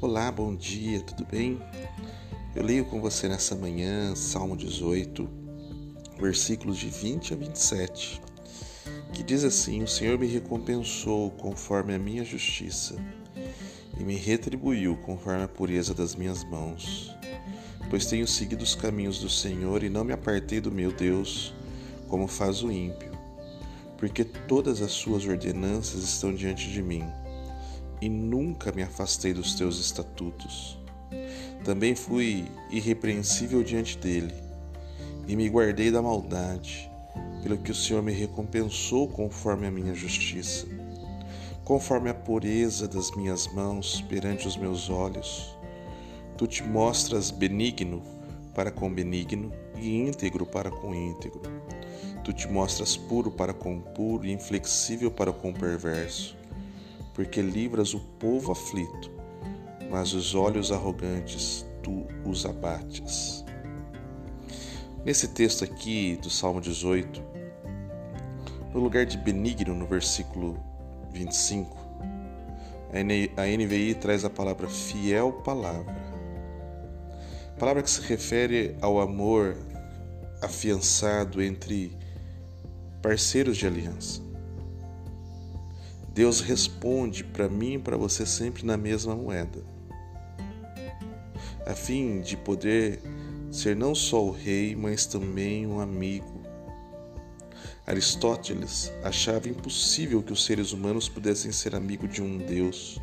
Olá, bom dia, tudo bem? Eu leio com você nessa manhã Salmo 18, versículos de 20 a 27, que diz assim: O Senhor me recompensou conforme a minha justiça e me retribuiu conforme a pureza das minhas mãos. Pois tenho seguido os caminhos do Senhor e não me apartei do meu Deus, como faz o ímpio, porque todas as suas ordenanças estão diante de mim e nunca me afastei dos teus estatutos. Também fui irrepreensível diante dele, e me guardei da maldade, pelo que o Senhor me recompensou conforme a minha justiça, conforme a pureza das minhas mãos perante os meus olhos. Tu te mostras benigno para com benigno e íntegro para com íntegro. Tu te mostras puro para com puro e inflexível para com perverso porque livras o povo aflito, mas os olhos arrogantes tu os abates. Nesse texto aqui do Salmo 18, no lugar de benigno, no versículo 25, a NVI traz a palavra fiel palavra. Palavra que se refere ao amor afiançado entre parceiros de aliança. Deus responde para mim e para você sempre na mesma moeda, a fim de poder ser não só o rei, mas também um amigo. Aristóteles achava impossível que os seres humanos pudessem ser amigos de um Deus,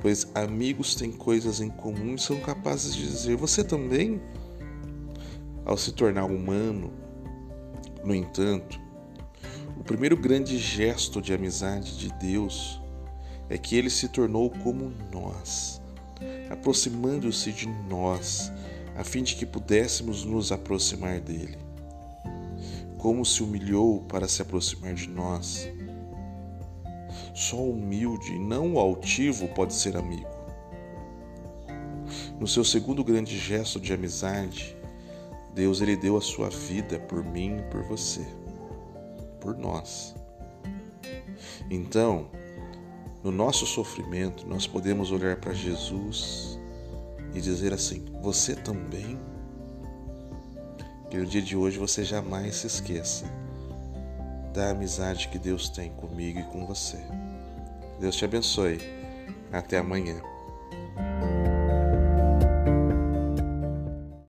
pois amigos têm coisas em comum e são capazes de dizer: Você também? Ao se tornar humano, no entanto, o primeiro grande gesto de amizade de Deus é que ele se tornou como nós, aproximando-se de nós, a fim de que pudéssemos nos aproximar dele. Como se humilhou para se aproximar de nós. Só o humilde, não o altivo, pode ser amigo. No seu segundo grande gesto de amizade, Deus ele deu a sua vida por mim e por você por nós. Então, no nosso sofrimento, nós podemos olhar para Jesus e dizer assim: Você também? Que no dia de hoje você jamais se esqueça da amizade que Deus tem comigo e com você. Deus te abençoe. Até amanhã.